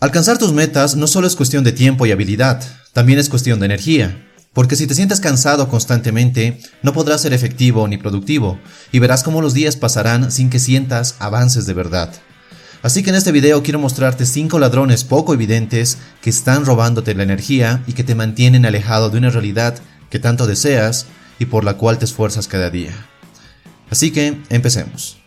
Alcanzar tus metas no solo es cuestión de tiempo y habilidad, también es cuestión de energía. Porque si te sientes cansado constantemente, no podrás ser efectivo ni productivo, y verás cómo los días pasarán sin que sientas avances de verdad. Así que en este video quiero mostrarte 5 ladrones poco evidentes que están robándote la energía y que te mantienen alejado de una realidad que tanto deseas y por la cual te esfuerzas cada día. Así que empecemos.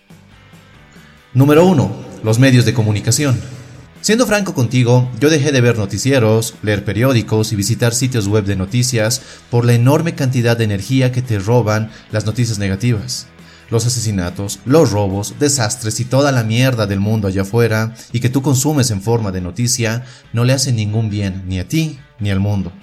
Número 1. Los medios de comunicación. Siendo franco contigo, yo dejé de ver noticieros, leer periódicos y visitar sitios web de noticias por la enorme cantidad de energía que te roban las noticias negativas. Los asesinatos, los robos, desastres y toda la mierda del mundo allá afuera y que tú consumes en forma de noticia no le hacen ningún bien ni a ti ni al mundo.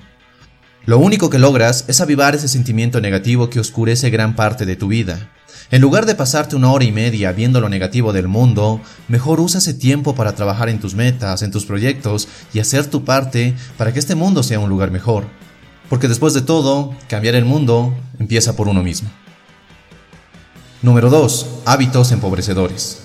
Lo único que logras es avivar ese sentimiento negativo que oscurece gran parte de tu vida en lugar de pasarte una hora y media viendo lo negativo del mundo, mejor usa ese tiempo para trabajar en tus metas, en tus proyectos y hacer tu parte para que este mundo sea un lugar mejor. Porque después de todo, cambiar el mundo empieza por uno mismo. Número 2. Hábitos empobrecedores.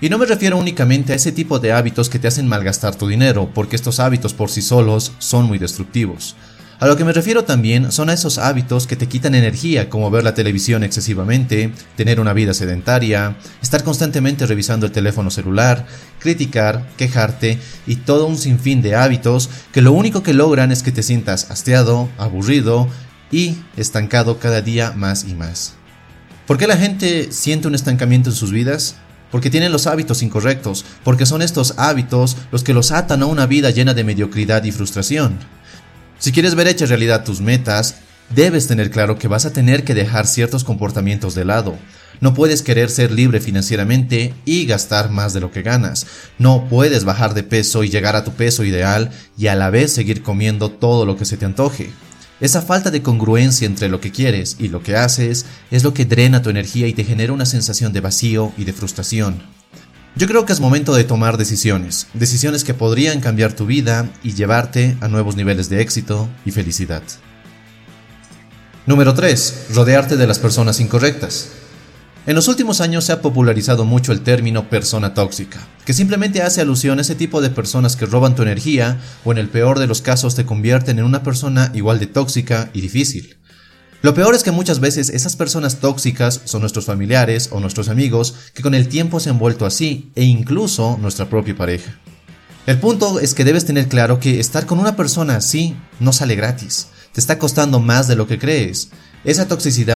Y no me refiero únicamente a ese tipo de hábitos que te hacen malgastar tu dinero, porque estos hábitos por sí solos son muy destructivos. A lo que me refiero también son a esos hábitos que te quitan energía, como ver la televisión excesivamente, tener una vida sedentaria, estar constantemente revisando el teléfono celular, criticar, quejarte y todo un sinfín de hábitos que lo único que logran es que te sientas hastiado, aburrido y estancado cada día más y más. ¿Por qué la gente siente un estancamiento en sus vidas? Porque tienen los hábitos incorrectos, porque son estos hábitos los que los atan a una vida llena de mediocridad y frustración. Si quieres ver hechas realidad tus metas, debes tener claro que vas a tener que dejar ciertos comportamientos de lado. No puedes querer ser libre financieramente y gastar más de lo que ganas. No puedes bajar de peso y llegar a tu peso ideal y a la vez seguir comiendo todo lo que se te antoje. Esa falta de congruencia entre lo que quieres y lo que haces es lo que drena tu energía y te genera una sensación de vacío y de frustración. Yo creo que es momento de tomar decisiones, decisiones que podrían cambiar tu vida y llevarte a nuevos niveles de éxito y felicidad. Número 3. Rodearte de las personas incorrectas. En los últimos años se ha popularizado mucho el término persona tóxica, que simplemente hace alusión a ese tipo de personas que roban tu energía o en el peor de los casos te convierten en una persona igual de tóxica y difícil. Lo peor es que muchas veces esas personas tóxicas son nuestros familiares o nuestros amigos que con el tiempo se han vuelto así e incluso nuestra propia pareja. El punto es que debes tener claro que estar con una persona así no sale gratis, te está costando más de lo que crees. Esa toxicidad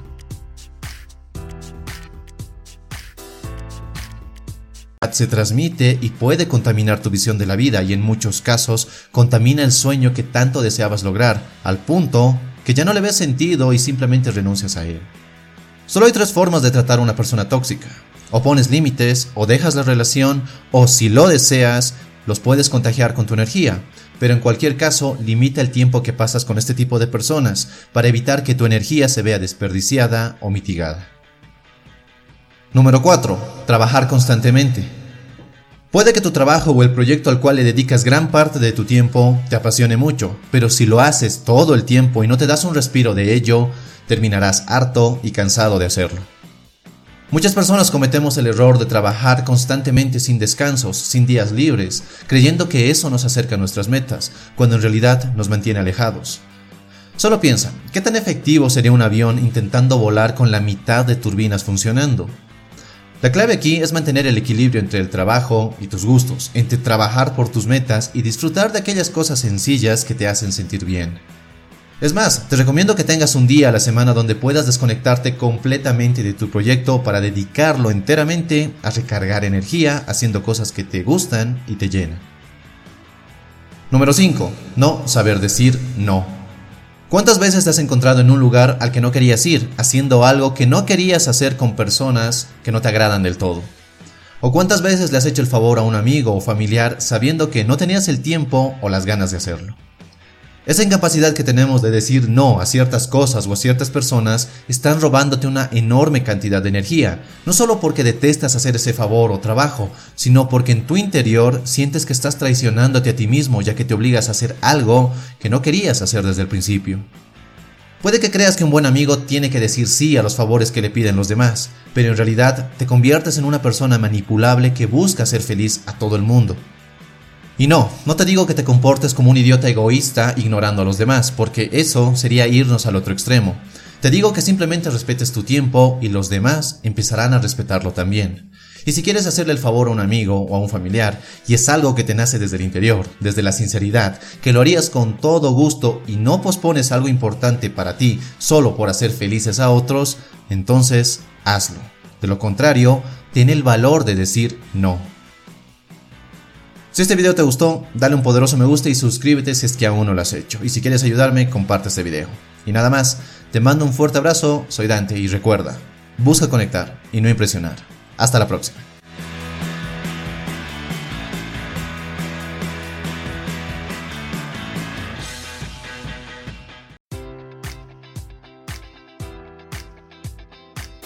Se transmite y puede contaminar tu visión de la vida y en muchos casos contamina el sueño que tanto deseabas lograr, al punto que ya no le ves sentido y simplemente renuncias a él. Solo hay tres formas de tratar a una persona tóxica. O pones límites, o dejas la relación, o si lo deseas, los puedes contagiar con tu energía. Pero en cualquier caso, limita el tiempo que pasas con este tipo de personas para evitar que tu energía se vea desperdiciada o mitigada. Número 4. Trabajar constantemente. Puede que tu trabajo o el proyecto al cual le dedicas gran parte de tu tiempo te apasione mucho, pero si lo haces todo el tiempo y no te das un respiro de ello, terminarás harto y cansado de hacerlo. Muchas personas cometemos el error de trabajar constantemente sin descansos, sin días libres, creyendo que eso nos acerca a nuestras metas, cuando en realidad nos mantiene alejados. Solo piensa, ¿qué tan efectivo sería un avión intentando volar con la mitad de turbinas funcionando? La clave aquí es mantener el equilibrio entre el trabajo y tus gustos, entre trabajar por tus metas y disfrutar de aquellas cosas sencillas que te hacen sentir bien. Es más, te recomiendo que tengas un día a la semana donde puedas desconectarte completamente de tu proyecto para dedicarlo enteramente a recargar energía haciendo cosas que te gustan y te llenan. Número 5. No saber decir no. ¿Cuántas veces te has encontrado en un lugar al que no querías ir, haciendo algo que no querías hacer con personas que no te agradan del todo? ¿O cuántas veces le has hecho el favor a un amigo o familiar sabiendo que no tenías el tiempo o las ganas de hacerlo? Esa incapacidad que tenemos de decir no a ciertas cosas o a ciertas personas están robándote una enorme cantidad de energía, no solo porque detestas hacer ese favor o trabajo, sino porque en tu interior sientes que estás traicionándote a ti mismo ya que te obligas a hacer algo que no querías hacer desde el principio. Puede que creas que un buen amigo tiene que decir sí a los favores que le piden los demás, pero en realidad te conviertes en una persona manipulable que busca hacer feliz a todo el mundo. Y no, no te digo que te comportes como un idiota egoísta ignorando a los demás, porque eso sería irnos al otro extremo. Te digo que simplemente respetes tu tiempo y los demás empezarán a respetarlo también. Y si quieres hacerle el favor a un amigo o a un familiar, y es algo que te nace desde el interior, desde la sinceridad, que lo harías con todo gusto y no pospones algo importante para ti solo por hacer felices a otros, entonces hazlo. De lo contrario, ten el valor de decir no. Si este video te gustó, dale un poderoso me gusta y suscríbete si es que aún no lo has hecho. Y si quieres ayudarme, comparte este video. Y nada más, te mando un fuerte abrazo, soy Dante y recuerda, busca conectar y no impresionar. Hasta la próxima.